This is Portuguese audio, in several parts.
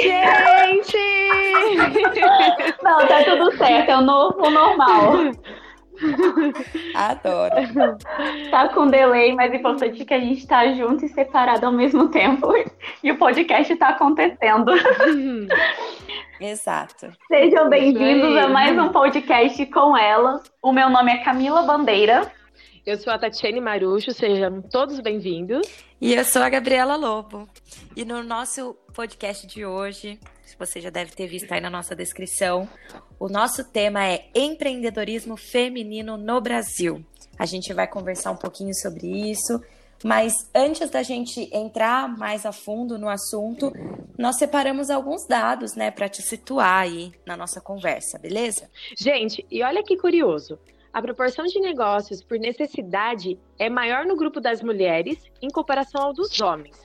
gente! Não, tá tudo certo, é o novo normal. Adoro. Tá com delay, mas é importante que a gente tá junto e separado ao mesmo tempo. E o podcast tá acontecendo. Exato. Sejam bem-vindos a mais um podcast com elas. O meu nome é Camila Bandeira. Eu sou a Tatiane Marucho, sejam todos bem-vindos. E eu sou a Gabriela Lobo. E no nosso podcast de hoje, você já deve ter visto aí na nossa descrição, o nosso tema é empreendedorismo feminino no Brasil. A gente vai conversar um pouquinho sobre isso, mas antes da gente entrar mais a fundo no assunto, nós separamos alguns dados, né, para te situar aí na nossa conversa, beleza? Gente, e olha que curioso. A proporção de negócios por necessidade é maior no grupo das mulheres em comparação ao dos homens.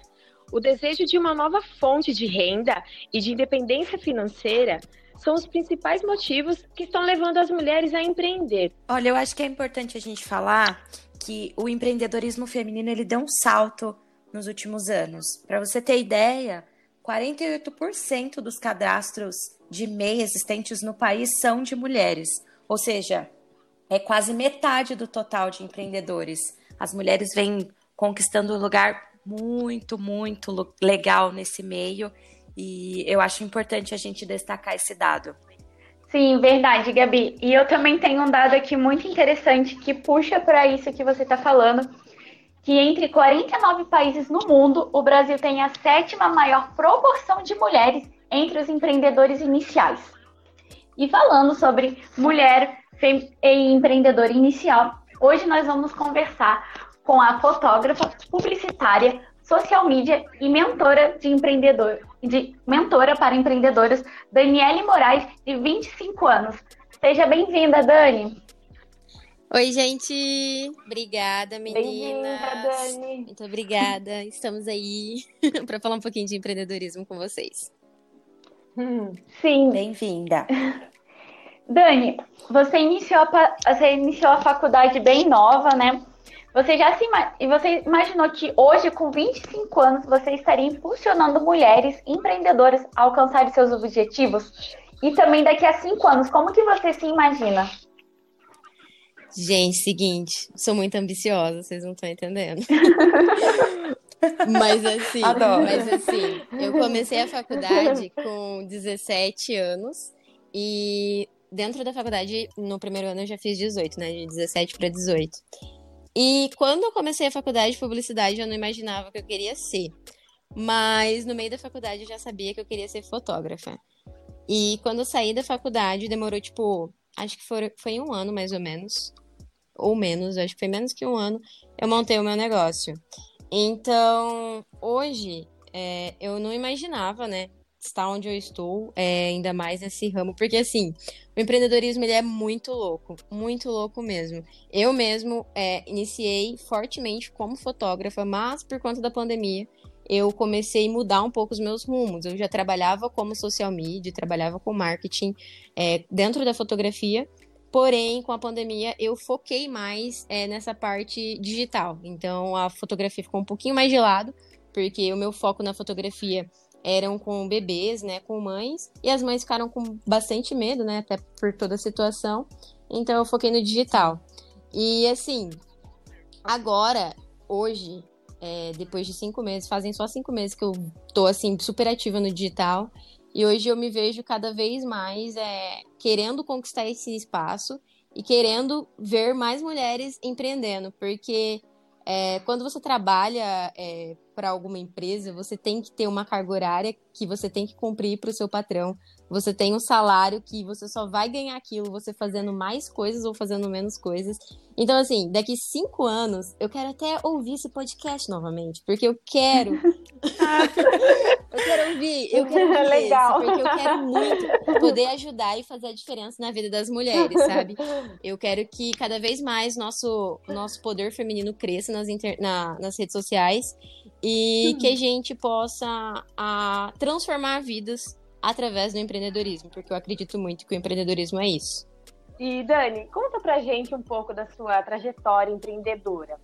O desejo de uma nova fonte de renda e de independência financeira são os principais motivos que estão levando as mulheres a empreender. Olha, eu acho que é importante a gente falar que o empreendedorismo feminino ele deu um salto nos últimos anos. Para você ter ideia, 48% dos cadastros de MEI existentes no país são de mulheres. Ou seja, é quase metade do total de empreendedores. As mulheres vêm conquistando um lugar muito, muito legal nesse meio e eu acho importante a gente destacar esse dado. Sim, verdade, Gabi. E eu também tenho um dado aqui muito interessante que puxa para isso que você está falando, que entre 49 países no mundo, o Brasil tem a sétima maior proporção de mulheres entre os empreendedores iniciais. E falando sobre mulher empreendedora inicial, hoje nós vamos conversar com a fotógrafa, publicitária, social media e mentora de empreendedor, de mentora para empreendedoras, Daniele Moraes, de 25 anos. Seja bem-vinda, Dani. Oi, gente. Obrigada, meninas. Bem-vinda, Dani. Muito obrigada. Estamos aí para falar um pouquinho de empreendedorismo com vocês. Sim. Bem-vinda. Dani, você iniciou, a, você iniciou a faculdade bem nova, né? Você já se e você imaginou que hoje, com 25 anos, você estaria impulsionando mulheres empreendedoras a alcançarem seus objetivos? E também daqui a cinco anos, como que você se imagina? Gente, seguinte, sou muito ambiciosa, vocês não estão entendendo. mas assim, Adoro. mas assim, eu comecei a faculdade com 17 anos e dentro da faculdade, no primeiro ano eu já fiz 18, né? De 17 para 18. E quando eu comecei a faculdade de publicidade, eu não imaginava que eu queria ser. Mas no meio da faculdade eu já sabia que eu queria ser fotógrafa. E quando eu saí da faculdade, demorou tipo, acho que foi, foi um ano mais ou menos. Ou menos, acho que foi menos que um ano, eu montei o meu negócio. Então, hoje, é, eu não imaginava, né, estar onde eu estou, é, ainda mais nesse ramo, porque assim, o empreendedorismo ele é muito louco, muito louco mesmo. Eu mesmo é, iniciei fortemente como fotógrafa, mas por conta da pandemia eu comecei a mudar um pouco os meus rumos. Eu já trabalhava como social media, trabalhava com marketing é, dentro da fotografia, porém com a pandemia eu foquei mais é, nessa parte digital. Então a fotografia ficou um pouquinho mais de lado, porque o meu foco na fotografia eram com bebês, né, com mães, e as mães ficaram com bastante medo, né, até por toda a situação. Então eu foquei no digital. E assim, agora, hoje, é, depois de cinco meses, fazem só cinco meses que eu tô assim super ativa no digital. E hoje eu me vejo cada vez mais é, querendo conquistar esse espaço e querendo ver mais mulheres empreendendo, porque é, quando você trabalha é, para alguma empresa, você tem que ter uma carga horária que você tem que cumprir para o seu patrão. Você tem um salário que você só vai ganhar aquilo você fazendo mais coisas ou fazendo menos coisas. Então, assim, daqui cinco anos, eu quero até ouvir esse podcast novamente, porque eu quero. eu quero ouvir, eu quero ouvir Legal. esse, porque eu quero muito poder ajudar e fazer a diferença na vida das mulheres, sabe? Eu quero que cada vez mais nosso, nosso poder feminino cresça nas, inter... na, nas redes sociais e que a gente possa a, transformar vidas através do empreendedorismo, porque eu acredito muito que o empreendedorismo é isso. E Dani, conta pra gente um pouco da sua trajetória empreendedora.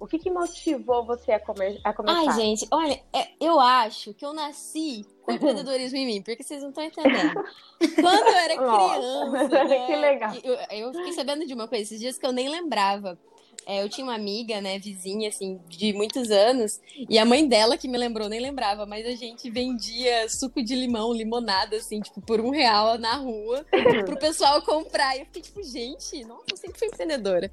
O que, que motivou você a, comer, a começar? Ai, gente, olha, é, eu acho que eu nasci com empreendedorismo em mim, porque vocês não estão entendendo. Quando eu era criança. Né, que legal. Eu, eu, fiquei sabendo de uma coisa esses dias que eu nem lembrava. É, eu tinha uma amiga, né, vizinha, assim, de muitos anos, e a mãe dela que me lembrou, nem lembrava, mas a gente vendia suco de limão, limonada, assim, tipo, por um real na rua, pro pessoal comprar. E eu fiquei tipo, gente, nossa, eu sempre fui empreendedora.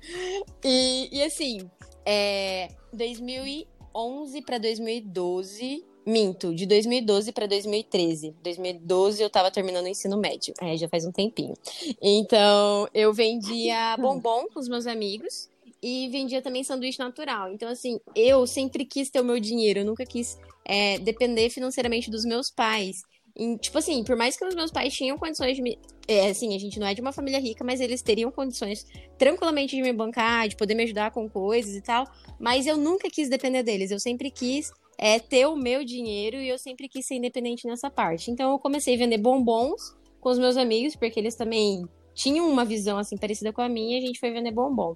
E, e assim, é, 2011 para 2012, minto, de 2012 para 2013. 2012 eu tava terminando o ensino médio, é, já faz um tempinho. Então, eu vendia bombom com os meus amigos e vendia também sanduíche natural. Então, assim, eu sempre quis ter o meu dinheiro, eu nunca quis é, depender financeiramente dos meus pais. E, tipo assim, por mais que os meus pais tinham condições de me. É, assim, a gente não é de uma família rica, mas eles teriam condições tranquilamente de me bancar, de poder me ajudar com coisas e tal. Mas eu nunca quis depender deles. Eu sempre quis é, ter o meu dinheiro e eu sempre quis ser independente nessa parte. Então eu comecei a vender bombons com os meus amigos, porque eles também tinham uma visão assim parecida com a minha, a gente foi vender bombom.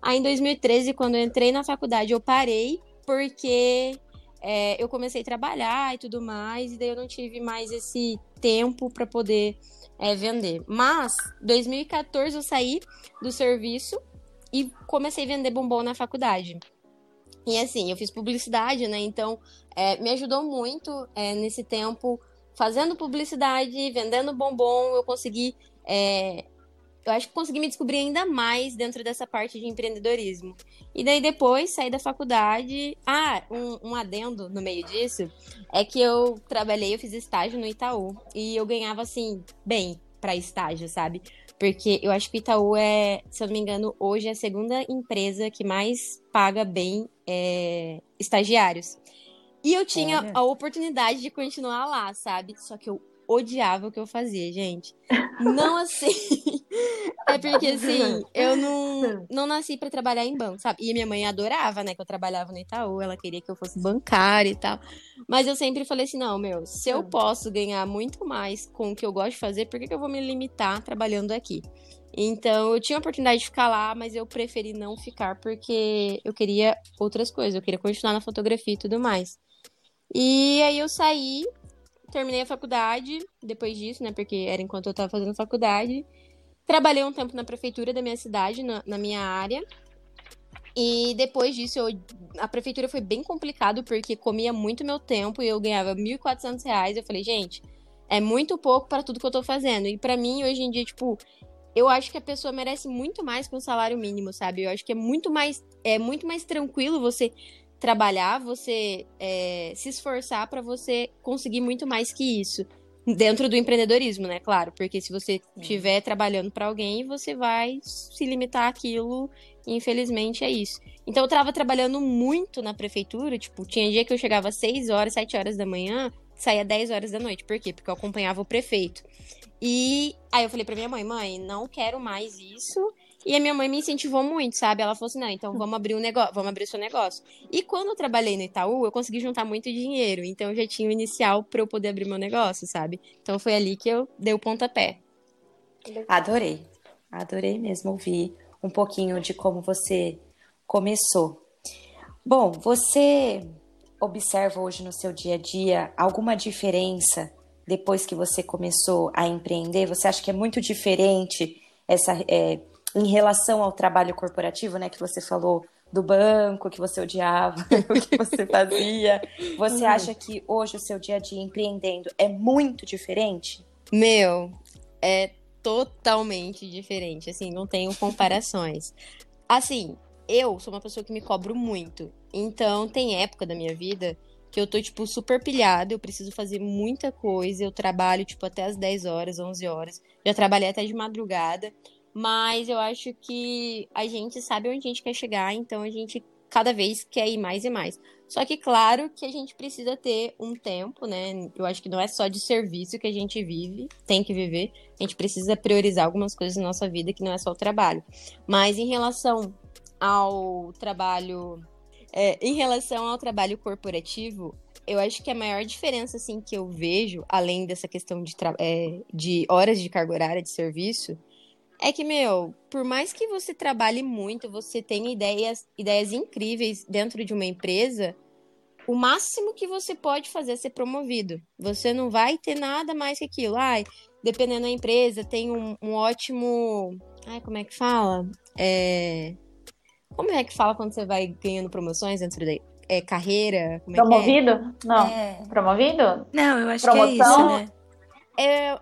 Aí em 2013, quando eu entrei na faculdade, eu parei porque é, eu comecei a trabalhar e tudo mais, e daí eu não tive mais esse tempo para poder é, vender. Mas, 2014 eu saí do serviço e comecei a vender bombom na faculdade. E assim, eu fiz publicidade, né? Então, é, me ajudou muito é, nesse tempo fazendo publicidade, vendendo bombom, eu consegui é, eu acho que consegui me descobrir ainda mais dentro dessa parte de empreendedorismo. E daí depois saí da faculdade. Ah, um, um adendo no meio disso é que eu trabalhei, eu fiz estágio no Itaú. E eu ganhava assim, bem para estágio, sabe? Porque eu acho que o Itaú é, se eu não me engano, hoje é a segunda empresa que mais paga bem é, estagiários. E eu tinha Olha. a oportunidade de continuar lá, sabe? Só que eu odiava o que eu fazia, gente. Não assim. é porque, assim, eu não, não nasci para trabalhar em banco, sabe? E minha mãe adorava, né, que eu trabalhava no Itaú, ela queria que eu fosse bancária e tal. Mas eu sempre falei assim: não, meu, se eu posso ganhar muito mais com o que eu gosto de fazer, por que, que eu vou me limitar trabalhando aqui? Então, eu tinha a oportunidade de ficar lá, mas eu preferi não ficar porque eu queria outras coisas, eu queria continuar na fotografia e tudo mais. E aí eu saí terminei a faculdade depois disso, né? Porque era enquanto eu estava fazendo faculdade. Trabalhei um tempo na prefeitura da minha cidade, na, na minha área. E depois disso, eu, a prefeitura foi bem complicado, porque comia muito meu tempo e eu ganhava R$ 1.400. Eu falei, gente, é muito pouco para tudo que eu tô fazendo. E para mim, hoje em dia, tipo, eu acho que a pessoa merece muito mais que um salário mínimo, sabe? Eu acho que é muito mais, é muito mais tranquilo você trabalhar, você é, se esforçar para você conseguir muito mais que isso. Dentro do empreendedorismo, né? Claro, porque se você estiver trabalhando para alguém, você vai se limitar àquilo, e infelizmente é isso. Então eu tava trabalhando muito na prefeitura, tipo, tinha dia que eu chegava às 6 horas, 7 horas da manhã, saía 10 horas da noite. Por quê? Porque eu acompanhava o prefeito. E aí eu falei pra minha mãe, mãe, não quero mais isso. E a minha mãe me incentivou muito, sabe? Ela falou assim: não, então vamos abrir um negócio, vamos abrir o seu negócio. E quando eu trabalhei no Itaú, eu consegui juntar muito dinheiro. Então eu já tinha o inicial para eu poder abrir meu negócio, sabe? Então foi ali que eu dei o pontapé. Adorei. Adorei mesmo ouvir um pouquinho de como você começou. Bom, você observa hoje no seu dia a dia alguma diferença depois que você começou a empreender? Você acha que é muito diferente essa é, em relação ao trabalho corporativo, né, que você falou do banco, que você odiava, o que você fazia. Você uhum. acha que hoje o seu dia a dia empreendendo é muito diferente? Meu, é totalmente diferente, assim, não tenho comparações. Assim, eu sou uma pessoa que me cobro muito. Então, tem época da minha vida que eu tô, tipo, super pilhada, eu preciso fazer muita coisa, eu trabalho, tipo, até as 10 horas, 11 horas. Já trabalhei até de madrugada. Mas eu acho que a gente sabe onde a gente quer chegar, então a gente cada vez quer ir mais e mais. Só que, claro, que a gente precisa ter um tempo, né? Eu acho que não é só de serviço que a gente vive, tem que viver. A gente precisa priorizar algumas coisas na nossa vida que não é só o trabalho. Mas em relação ao trabalho. É, em relação ao trabalho corporativo, eu acho que a maior diferença assim que eu vejo, além dessa questão de, é, de horas de carga horária de serviço, é que, meu, por mais que você trabalhe muito, você tenha ideias, ideias incríveis dentro de uma empresa, o máximo que você pode fazer é ser promovido. Você não vai ter nada mais que aquilo. Ai, dependendo da empresa, tem um, um ótimo. Ai, como é que fala? É... Como é que fala quando você vai ganhando promoções dentro da é, carreira? É Promovido? É? Não. É... Promovido? Não, eu acho Promoção? que é isso, né? É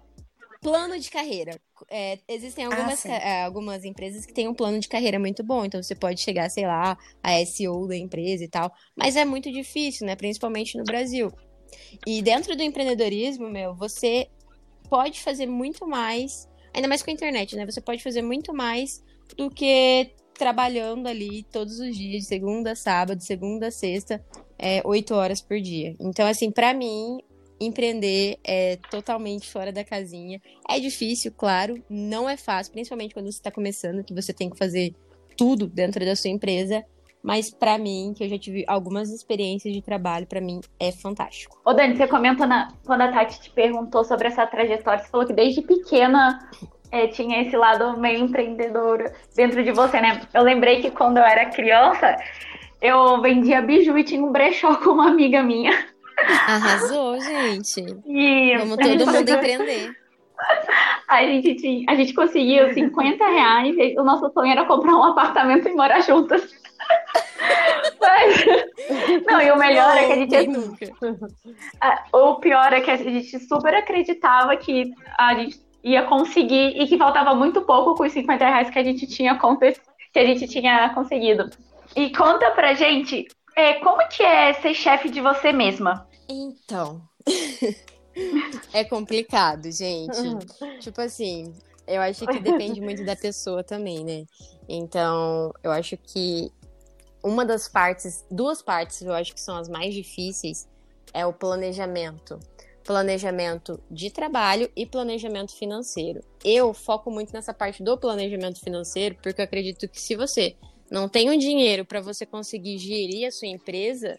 plano de carreira. É, existem ah, algumas, ah, algumas empresas que têm um plano de carreira muito bom, então você pode chegar, sei lá, a SEO da empresa e tal, mas é muito difícil, né? Principalmente no Brasil. E dentro do empreendedorismo, meu, você pode fazer muito mais, ainda mais com a internet, né? Você pode fazer muito mais do que trabalhando ali todos os dias, de segunda a sábado, segunda a sexta, é, oito horas por dia. Então, assim, para mim, empreender é totalmente fora da casinha. É difícil, claro, não é fácil, principalmente quando você está começando, que você tem que fazer tudo dentro da sua empresa. Mas para mim, que eu já tive algumas experiências de trabalho, para mim é fantástico. Ô Dani, você comentou na, quando a Tati te perguntou sobre essa trajetória, você falou que desde pequena é, tinha esse lado meio empreendedor dentro de você, né? Eu lembrei que quando eu era criança, eu vendia biju e tinha um brechó com uma amiga minha. Arrasou, gente. E Vamos todo mundo empreender. A gente, tinha, a gente conseguiu 50 reais. o nosso sonho era comprar um apartamento e morar juntas. Mas, não, e o melhor é que a gente. Nunca. O pior é que a gente super acreditava que a gente ia conseguir e que faltava muito pouco com os 50 reais que a gente tinha, que a gente tinha conseguido. E conta pra gente é, como que é ser chefe de você mesma? Então. é complicado, gente. Uhum. Tipo assim, eu acho que depende muito da pessoa também, né? Então, eu acho que uma das partes, duas partes eu acho que são as mais difíceis é o planejamento. Planejamento de trabalho e planejamento financeiro. Eu foco muito nessa parte do planejamento financeiro porque eu acredito que se você não tem o dinheiro para você conseguir gerir a sua empresa,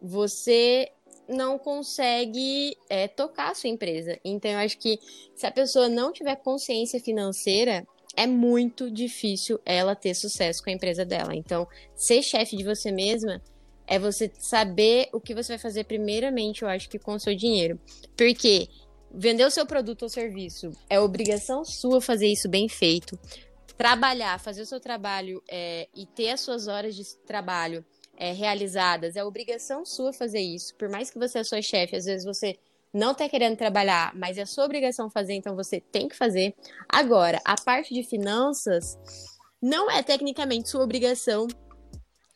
você não consegue é, tocar a sua empresa. Então, eu acho que se a pessoa não tiver consciência financeira, é muito difícil ela ter sucesso com a empresa dela. Então, ser chefe de você mesma é você saber o que você vai fazer primeiramente, eu acho que com o seu dinheiro. Porque vender o seu produto ou serviço é obrigação sua fazer isso bem feito trabalhar, fazer o seu trabalho é, e ter as suas horas de trabalho é, realizadas, é obrigação sua fazer isso. Por mais que você é sua chefe, às vezes você não está querendo trabalhar, mas é sua obrigação fazer, então você tem que fazer. Agora, a parte de finanças não é tecnicamente sua obrigação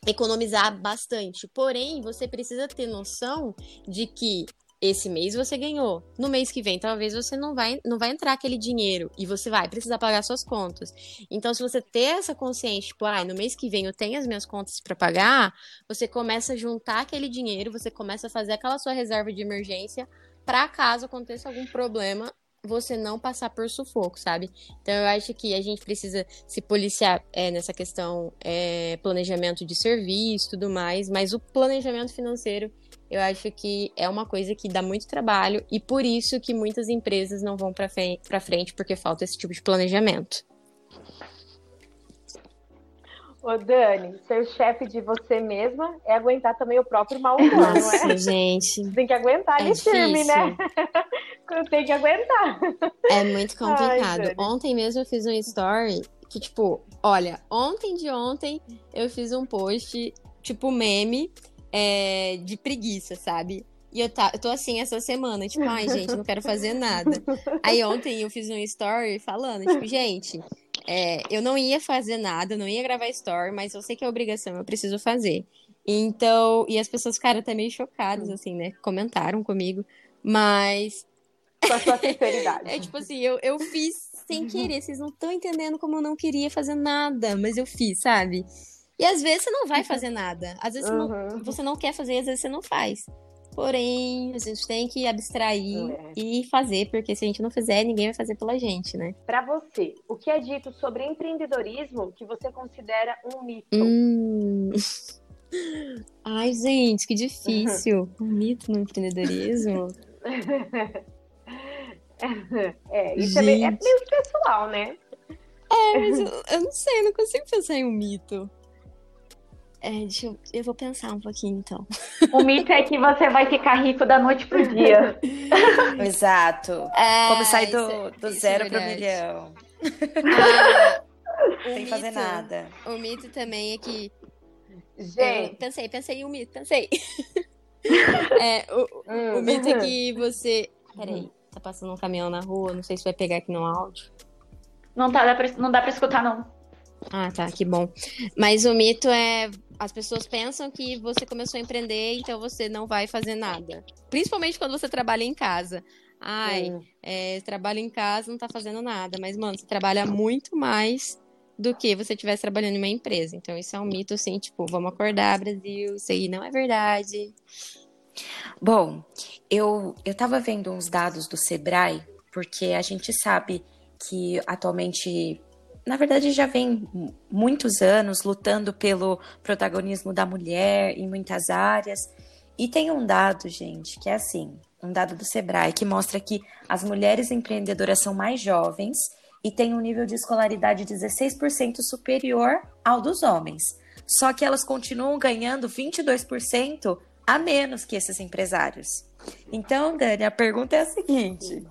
economizar bastante. Porém, você precisa ter noção de que esse mês você ganhou. No mês que vem, talvez você não vai, não vai entrar aquele dinheiro e você vai precisar pagar suas contas. Então, se você ter essa consciência, tipo, ah, no mês que vem eu tenho as minhas contas para pagar, você começa a juntar aquele dinheiro, você começa a fazer aquela sua reserva de emergência para caso aconteça algum problema, você não passar por sufoco, sabe? Então eu acho que a gente precisa se policiar é, nessa questão é, planejamento de serviço, tudo mais, mas o planejamento financeiro eu acho que é uma coisa que dá muito trabalho e por isso que muitas empresas não vão para frente porque falta esse tipo de planejamento. Ô Dani, ser chefe de você mesma é aguentar também o próprio mal humor, Nossa, não é? gente. Tem que aguentar é firme, né? Tem que aguentar. É muito complicado. Ai, ontem mesmo eu fiz um story que, tipo, olha, ontem de ontem eu fiz um post, tipo, meme, é, de preguiça, sabe? E eu, tá, eu tô assim essa semana, tipo, ai, gente, não quero fazer nada. Aí ontem eu fiz um story falando, tipo, gente, é, eu não ia fazer nada, não ia gravar story, mas eu sei que é obrigação, eu preciso fazer. Então, e as pessoas ficaram até meio chocadas, assim, né? Comentaram comigo, mas. Com a sua sinceridade. é tipo assim, eu, eu fiz sem querer, vocês não estão entendendo como eu não queria fazer nada, mas eu fiz, sabe? E às vezes você não vai fazer nada. Às vezes uhum. você, não, você não quer fazer, às vezes você não faz. Porém, a gente tem que abstrair é. e fazer, porque se a gente não fizer, ninguém vai fazer pela gente, né? Para você, o que é dito sobre empreendedorismo que você considera um mito? Hum. Ai, gente, que difícil. Um mito no empreendedorismo? é, isso é meio, é meio pessoal, né? É, mas eu, eu não sei, eu não consigo pensar em um mito. É, deixa eu, eu vou pensar um pouquinho então. O mito é que você vai ficar rico da noite pro dia. Exato. É, Como sair do, é- do é zero pro verdade. milhão. Ah, Sem fazer mito- nada. O mito também é que. Eu Gente, pensei, pensei em um mito, pensei. É, o, hum, o mito é que você. Peraí, tá passando um caminhão na rua, não sei se vai pegar aqui no áudio. Não, tá, dá pra, não dá pra escutar, não. Ah, tá, que bom. Mas o mito é. As pessoas pensam que você começou a empreender, então você não vai fazer nada. Principalmente quando você trabalha em casa. Ai, é, trabalha em casa, não tá fazendo nada. Mas, mano, você trabalha muito mais do que você estivesse trabalhando em uma empresa. Então, isso é um mito, assim, tipo, vamos acordar, Brasil, isso aí não é verdade. Bom, eu eu estava vendo uns dados do Sebrae, porque a gente sabe que atualmente, na verdade, já vem mu- muitos anos lutando pelo protagonismo da mulher em muitas áreas. E tem um dado, gente, que é assim, um dado do Sebrae que mostra que as mulheres empreendedoras são mais jovens e têm um nível de escolaridade 16% superior ao dos homens. Só que elas continuam ganhando 22% a menos que esses empresários. Então, Dani, a pergunta é a seguinte: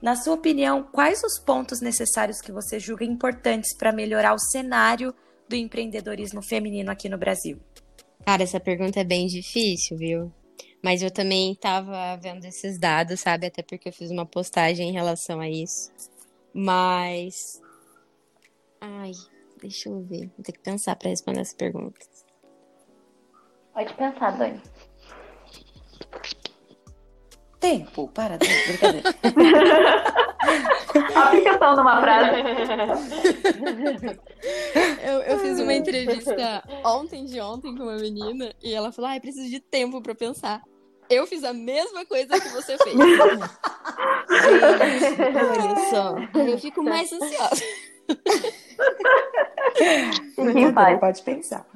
na sua opinião, quais os pontos necessários que você julga importantes para melhorar o cenário do empreendedorismo feminino aqui no Brasil? Cara, essa pergunta é bem difícil, viu? Mas eu também tava vendo esses dados, sabe? Até porque eu fiz uma postagem em relação a isso. Mas. Ai, deixa eu ver. Vou ter que pensar pra responder essa pergunta. Pode pensar, Dani. Tempo, para, Dani, brincadeira. Aplicação numa frase. Eu, eu fiz uma entrevista ontem de ontem com uma menina e ela falou: ai, preciso de tempo pra pensar. Eu fiz a mesma coisa que você fez. Gente, olha só. Eu fico mais ansiosa. Fique em paz. Pode pensar.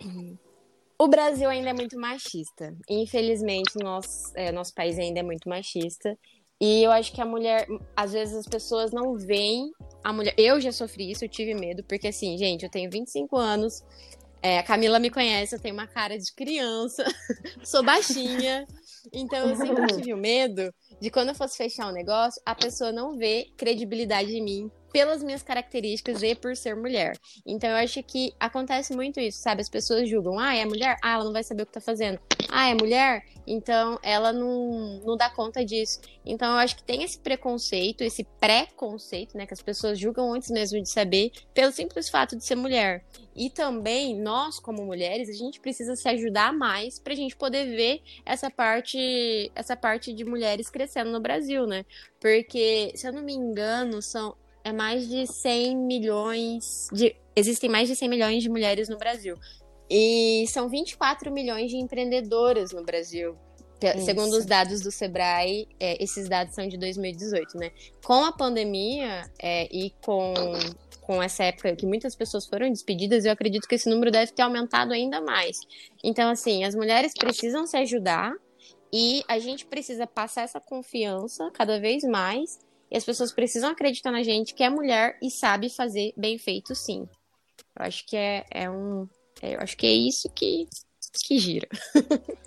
O Brasil ainda é muito machista. Infelizmente, nosso, é, nosso país ainda é muito machista. E eu acho que a mulher, às vezes as pessoas não veem a mulher. Eu já sofri isso, eu tive medo, porque assim, gente, eu tenho 25 anos, é, a Camila me conhece, eu tenho uma cara de criança, sou baixinha. Então eu sempre tive o medo de quando eu fosse fechar um negócio, a pessoa não ver credibilidade em mim pelas minhas características e por ser mulher. Então eu acho que acontece muito isso, sabe? As pessoas julgam, ah, é mulher? Ah, ela não vai saber o que tá fazendo. Ah, é mulher? Então ela não, não dá conta disso. Então eu acho que tem esse preconceito, esse pré-conceito, né? Que as pessoas julgam antes mesmo de saber, pelo simples fato de ser mulher. E também, nós, como mulheres, a gente precisa se ajudar mais pra gente poder ver essa parte, essa parte de mulheres crescendo no Brasil, né? Porque, se eu não me engano, são é mais de 100 milhões de existem mais de 100 milhões de mulheres no Brasil. E são 24 milhões de empreendedoras no Brasil. Isso. Segundo os dados do Sebrae, é, esses dados são de 2018, né? Com a pandemia é, e com, com essa época que muitas pessoas foram despedidas, eu acredito que esse número deve ter aumentado ainda mais. Então, assim, as mulheres precisam se ajudar e a gente precisa passar essa confiança cada vez mais. E as pessoas precisam acreditar na gente que é mulher e sabe fazer bem feito, sim. Eu acho que é, é um. É, eu acho que é isso que, que gira.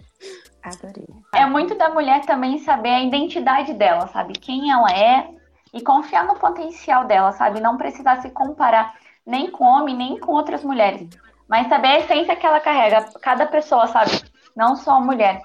Adorei. É muito da mulher também saber a identidade dela, sabe? Quem ela é e confiar no potencial dela, sabe? Não precisar se comparar nem com homem, nem com outras mulheres. Mas saber a essência que ela carrega, cada pessoa, sabe? Não só a mulher.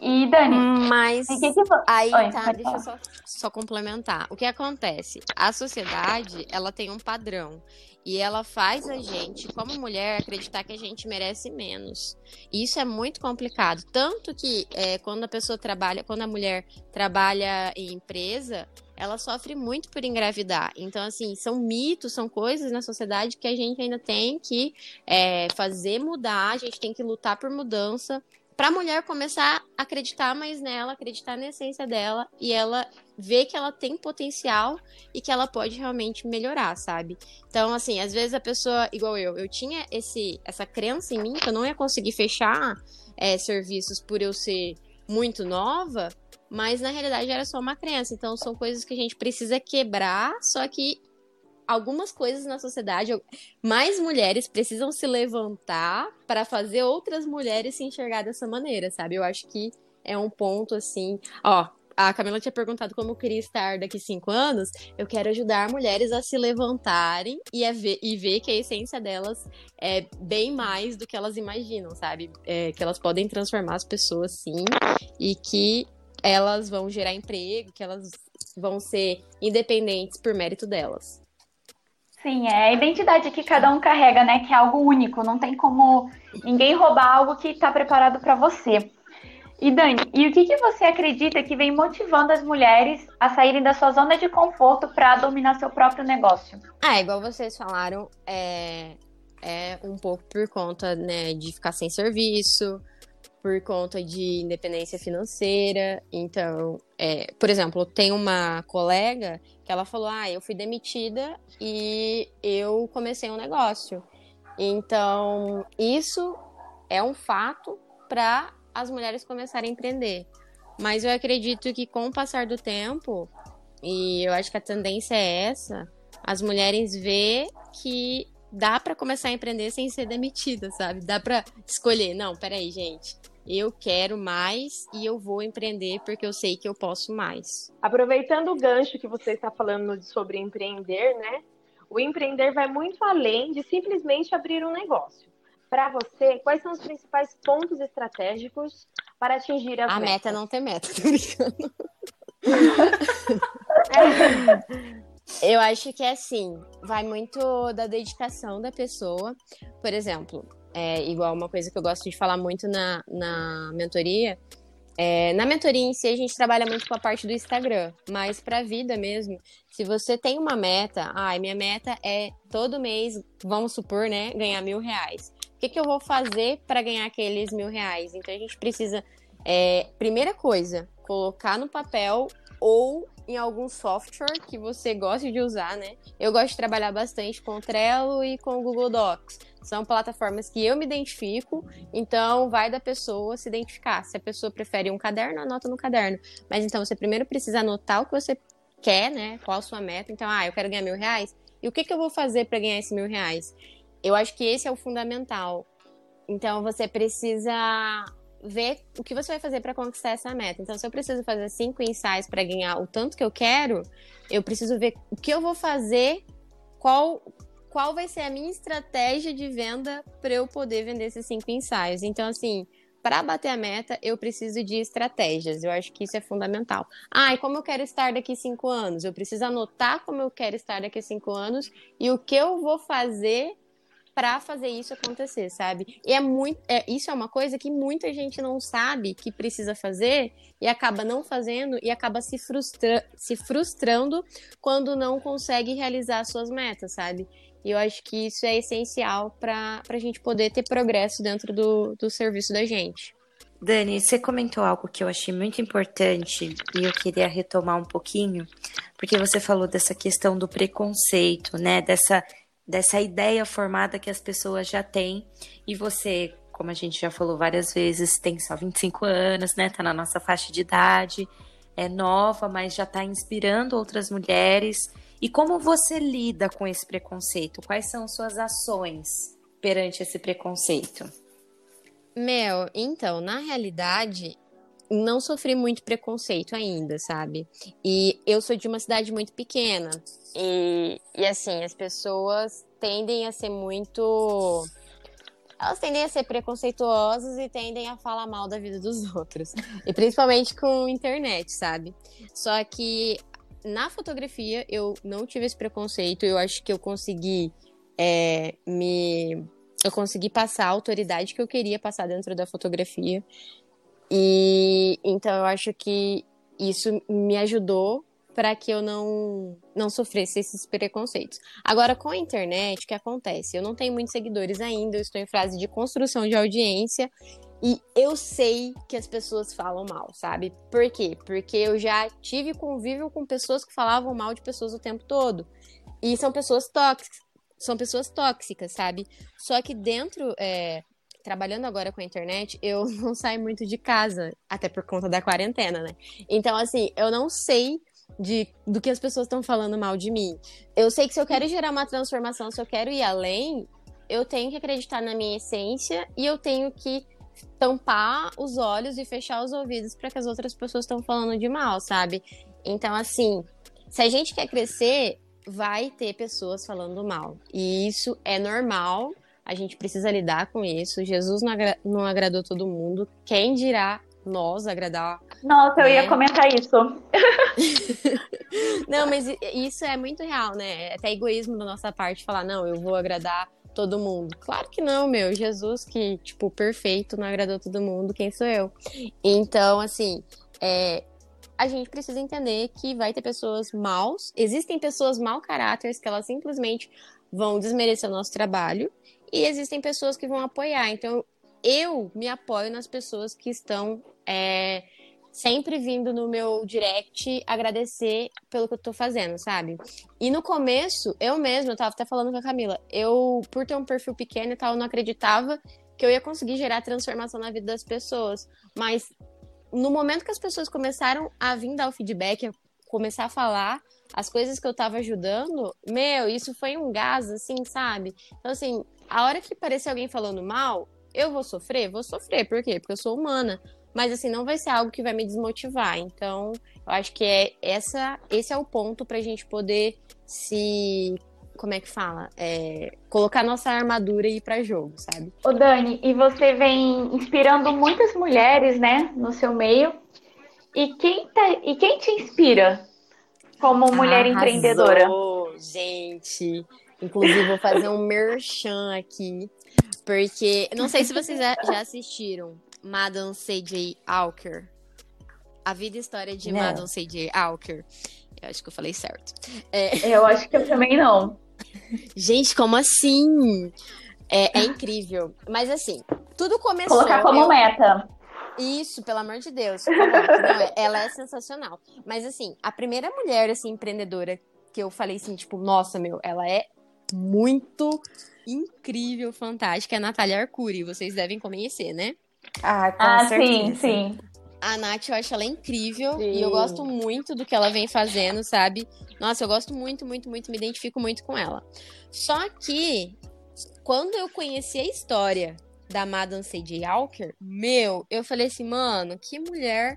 E Dani, Mas. que que Aí Oi, tá, deixa eu só, só complementar. O que acontece? A sociedade, ela tem um padrão. E ela faz a gente, como mulher, acreditar que a gente merece menos. E isso é muito complicado. Tanto que é, quando a pessoa trabalha, quando a mulher trabalha em empresa, ela sofre muito por engravidar. Então, assim, são mitos, são coisas na sociedade que a gente ainda tem que é, fazer mudar, a gente tem que lutar por mudança para a mulher começar a acreditar mais nela, acreditar na essência dela e ela ver que ela tem potencial e que ela pode realmente melhorar, sabe? Então, assim, às vezes a pessoa, igual eu, eu tinha esse, essa crença em mim que eu não ia conseguir fechar é, serviços por eu ser muito nova, mas na realidade era só uma crença. Então, são coisas que a gente precisa quebrar, só que algumas coisas na sociedade, mais mulheres precisam se levantar para fazer outras mulheres se enxergar dessa maneira, sabe? Eu acho que é um ponto assim. Ó, a Camila tinha perguntado como eu queria estar daqui cinco anos. Eu quero ajudar mulheres a se levantarem e, a ver, e ver que a essência delas é bem mais do que elas imaginam, sabe? É, que elas podem transformar as pessoas sim e que elas vão gerar emprego, que elas vão ser independentes por mérito delas. Sim, é a identidade que cada um carrega, né? Que é algo único, não tem como ninguém roubar algo que está preparado para você. E Dani, e o que, que você acredita que vem motivando as mulheres a saírem da sua zona de conforto para dominar seu próprio negócio? Ah, igual vocês falaram, é, é um pouco por conta né, de ficar sem serviço, por conta de independência financeira. Então, é, por exemplo, tem uma colega que ela falou: Ah, eu fui demitida e eu comecei um negócio. Então, isso é um fato para as mulheres começarem a empreender. Mas eu acredito que com o passar do tempo, e eu acho que a tendência é essa, as mulheres vê que dá para começar a empreender sem ser demitida, sabe? Dá para escolher, não, peraí, gente eu quero mais e eu vou empreender porque eu sei que eu posso mais. Aproveitando o gancho que você está falando sobre empreender, né? O empreender vai muito além de simplesmente abrir um negócio. Para você, quais são os principais pontos estratégicos para atingir as a metas? meta é não ter meta, tô brincando. Eu acho que é assim, vai muito da dedicação da pessoa. Por exemplo, é, igual uma coisa que eu gosto de falar muito na, na mentoria. É, na mentoria em si, a gente trabalha muito com a parte do Instagram, mas para a vida mesmo, se você tem uma meta, ai, ah, minha meta é todo mês, vamos supor, né, ganhar mil reais. O que, que eu vou fazer para ganhar aqueles mil reais? Então a gente precisa, é, primeira coisa, colocar no papel ou em algum software que você goste de usar, né? Eu gosto de trabalhar bastante com o Trello e com o Google Docs. São plataformas que eu me identifico, então vai da pessoa se identificar. Se a pessoa prefere um caderno, anota no caderno. Mas então você primeiro precisa anotar o que você quer, né? Qual a sua meta. Então, ah, eu quero ganhar mil reais. E o que, que eu vou fazer para ganhar esse mil reais? Eu acho que esse é o fundamental. Então você precisa ver o que você vai fazer para conquistar essa meta. Então, se eu preciso fazer cinco ensaios para ganhar o tanto que eu quero, eu preciso ver o que eu vou fazer, qual qual vai ser a minha estratégia de venda para eu poder vender esses cinco ensaios. Então, assim, para bater a meta, eu preciso de estratégias. Eu acho que isso é fundamental. Ah, e como eu quero estar daqui cinco anos? Eu preciso anotar como eu quero estar daqui cinco anos e o que eu vou fazer para fazer isso acontecer, sabe? E é muito, é, isso é uma coisa que muita gente não sabe que precisa fazer e acaba não fazendo e acaba se, frustra se frustrando quando não consegue realizar suas metas, sabe? E eu acho que isso é essencial para a gente poder ter progresso dentro do, do serviço da gente. Dani, você comentou algo que eu achei muito importante e eu queria retomar um pouquinho, porque você falou dessa questão do preconceito, né? Dessa dessa ideia formada que as pessoas já têm. E você, como a gente já falou várias vezes, tem só 25 anos, né? Tá na nossa faixa de idade, é nova, mas já está inspirando outras mulheres. E como você lida com esse preconceito? Quais são suas ações perante esse preconceito? Mel, então, na realidade, não sofri muito preconceito ainda, sabe? E eu sou de uma cidade muito pequena. E, e assim, as pessoas tendem a ser muito. Elas tendem a ser preconceituosas e tendem a falar mal da vida dos outros. E principalmente com internet, sabe? Só que na fotografia eu não tive esse preconceito. Eu acho que eu consegui é, me. Eu consegui passar a autoridade que eu queria passar dentro da fotografia. E então eu acho que isso me ajudou para que eu não não sofresse esses preconceitos. Agora com a internet, o que acontece? Eu não tenho muitos seguidores ainda, eu estou em fase de construção de audiência e eu sei que as pessoas falam mal, sabe? Por quê? Porque eu já tive convívio com pessoas que falavam mal de pessoas o tempo todo. E são pessoas tóxicas, são pessoas tóxicas, sabe? Só que dentro é, trabalhando agora com a internet, eu não saio muito de casa, até por conta da quarentena, né? Então, assim, eu não sei de, do que as pessoas estão falando mal de mim. Eu sei que se eu quero gerar uma transformação, se eu quero ir além, eu tenho que acreditar na minha essência e eu tenho que tampar os olhos e fechar os ouvidos para que as outras pessoas estão falando de mal, sabe? Então, assim, se a gente quer crescer, vai ter pessoas falando mal. E isso é normal. A gente precisa lidar com isso. Jesus não, agra não agradou todo mundo. Quem dirá nós agradar. Nossa, eu né? ia comentar isso. não, mas isso é muito real, né? É até egoísmo da nossa parte falar, não, eu vou agradar todo mundo. Claro que não, meu. Jesus, que, tipo, perfeito, não agradou todo mundo, quem sou eu? Então, assim, é, a gente precisa entender que vai ter pessoas maus, existem pessoas mau caráteres que elas simplesmente vão desmerecer o nosso trabalho, e existem pessoas que vão apoiar. Então, eu me apoio nas pessoas que estão é, sempre vindo no meu direct agradecer pelo que eu tô fazendo, sabe? E no começo, eu mesma, eu tava até falando com a Camila, eu, por ter um perfil pequeno e tal, eu não acreditava que eu ia conseguir gerar transformação na vida das pessoas. Mas no momento que as pessoas começaram a vir dar o feedback, a começar a falar as coisas que eu tava ajudando, meu, isso foi um gás, assim, sabe? Então, assim, a hora que aparecer alguém falando mal, eu vou sofrer? Vou sofrer. Por quê? Porque eu sou humana. Mas assim, não vai ser algo que vai me desmotivar. Então, eu acho que é essa, esse é o ponto pra gente poder se. Como é que fala? É, colocar nossa armadura e ir pra jogo, sabe? Ô, Dani, e você vem inspirando muitas mulheres, né, no seu meio. E quem, tá, e quem te inspira como mulher Arrasou, empreendedora? Gente, inclusive vou fazer um merchan aqui porque, não sei se vocês já assistiram Madame C.J. Alker. A vida e história de não. Madame C.J. Alker. Eu acho que eu falei certo. É... Eu acho que eu também não. Gente, como assim? É, é incrível. Mas assim, tudo começou. Colocar como eu... meta. Isso, pelo amor de Deus. Não, é, ela é sensacional. Mas assim, a primeira mulher assim empreendedora que eu falei assim, tipo, nossa, meu, ela é muito incrível, fantástica, é a Natália Arcuri. Vocês devem conhecer, né? Ah, com ah sim, sim. A Nath, eu acho ela incrível sim. e eu gosto muito do que ela vem fazendo, sabe? Nossa, eu gosto muito, muito, muito, me identifico muito com ela. Só que, quando eu conheci a história da Madame C.J. Alker, meu, eu falei assim, mano, que mulher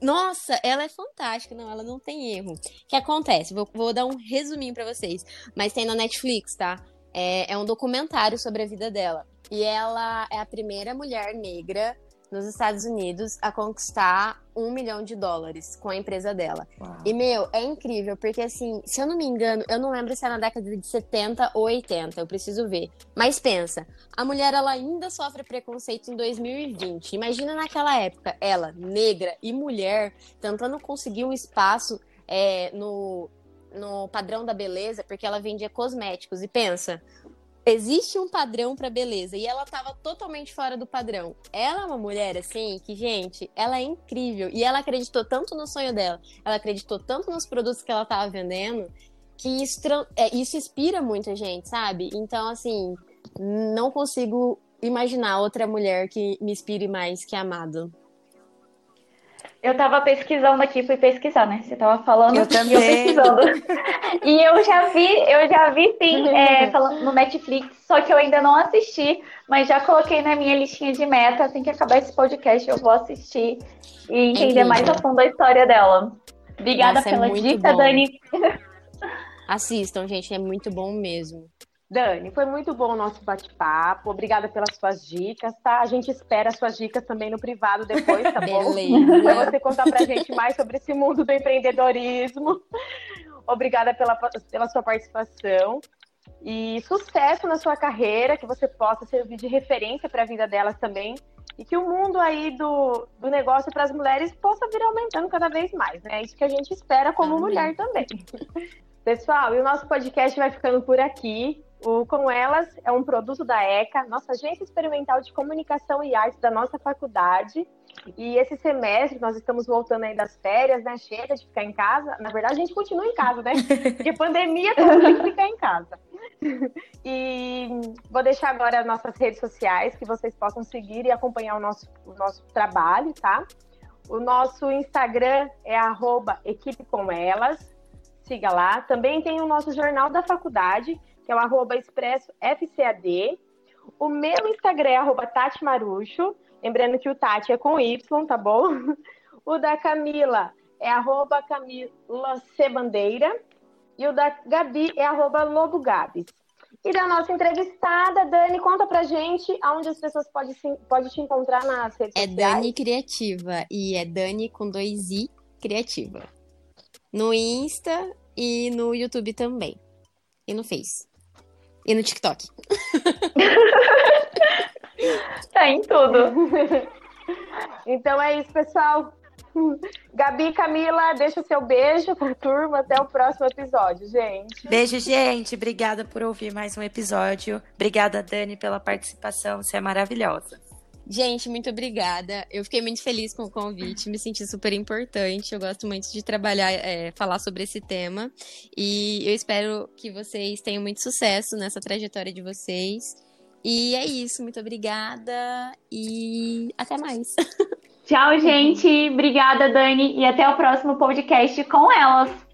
nossa, ela é fantástica. Não, ela não tem erro. O que acontece? Vou, vou dar um resuminho para vocês. Mas tem na Netflix, tá? É, é um documentário sobre a vida dela. E ela é a primeira mulher negra nos Estados Unidos a conquistar um milhão de dólares com a empresa dela. Uau. E, meu, é incrível, porque assim, se eu não me engano, eu não lembro se é na década de 70 ou 80, eu preciso ver. Mas pensa, a mulher ela ainda sofre preconceito em 2020. Imagina naquela época, ela, negra e mulher, tentando conseguir um espaço é, no, no padrão da beleza, porque ela vendia cosméticos. E pensa, existe um padrão para beleza e ela tava totalmente fora do padrão. Ela é uma mulher assim que, gente, ela é incrível e ela acreditou tanto no sonho dela, ela acreditou tanto nos produtos que ela tava vendendo que isso, é, isso inspira muita gente, sabe? Então, assim, não consigo imaginar outra mulher que me inspire mais que a Amado. Eu tava pesquisando aqui, fui pesquisar, né? Você tava falando eu também. eu pesquisando. e eu já vi, eu já vi sim, é, falando no Netflix, só que eu ainda não assisti, mas já coloquei na minha listinha de meta. Assim que acabar esse podcast, eu vou assistir e entender é mais a fundo a história dela. Obrigada Nossa, é pela é dica, bom. Dani. Assistam, gente, é muito bom mesmo. Dani, foi muito bom o nosso bate-papo. Obrigada pelas suas dicas, tá? A gente espera as suas dicas também no privado depois, tá bom? Beleza. Pra você contar pra gente mais sobre esse mundo do empreendedorismo. Obrigada pela, pela sua participação. E sucesso na sua carreira, que você possa servir de referência para a vida delas também. E que o mundo aí do, do negócio para as mulheres possa vir aumentando cada vez mais, né? É isso que a gente espera como Amém. mulher também. Pessoal, e o nosso podcast vai ficando por aqui. O Com Elas é um produto da ECA, nossa agência experimental de comunicação e arte da nossa faculdade. E esse semestre nós estamos voltando aí das férias, né? Chega de ficar em casa. Na verdade, a gente continua em casa, né? Porque pandemia todo tem que ficar em casa. E vou deixar agora as nossas redes sociais que vocês possam seguir e acompanhar o nosso, o nosso trabalho, tá? O nosso Instagram é arroba equipe com elas. Siga lá. Também tem o nosso jornal da faculdade, que é o arroba expresso FCAD. O meu Instagram é arroba Tati Marucho. Lembrando que o Tati é com Y, tá bom? O da Camila é arroba Camila C. Bandeira. E o da Gabi é arroba Lobo Gabs. E da nossa entrevistada, Dani, conta pra gente aonde as pessoas podem, podem te encontrar nas redes é sociais. É Dani Criativa. E é Dani com dois I Criativa. No Insta e no YouTube também. E no Face. E no TikTok. tá em tudo. então é isso, pessoal. Gabi Camila, deixa o seu beijo pra turma. Até o próximo episódio, gente. Beijo, gente. Obrigada por ouvir mais um episódio. Obrigada, Dani, pela participação. Você é maravilhosa. Gente, muito obrigada. Eu fiquei muito feliz com o convite, me senti super importante. Eu gosto muito de trabalhar, é, falar sobre esse tema. E eu espero que vocês tenham muito sucesso nessa trajetória de vocês. E é isso, muito obrigada e até mais. Tchau, gente. Obrigada, Dani. E até o próximo podcast com elas.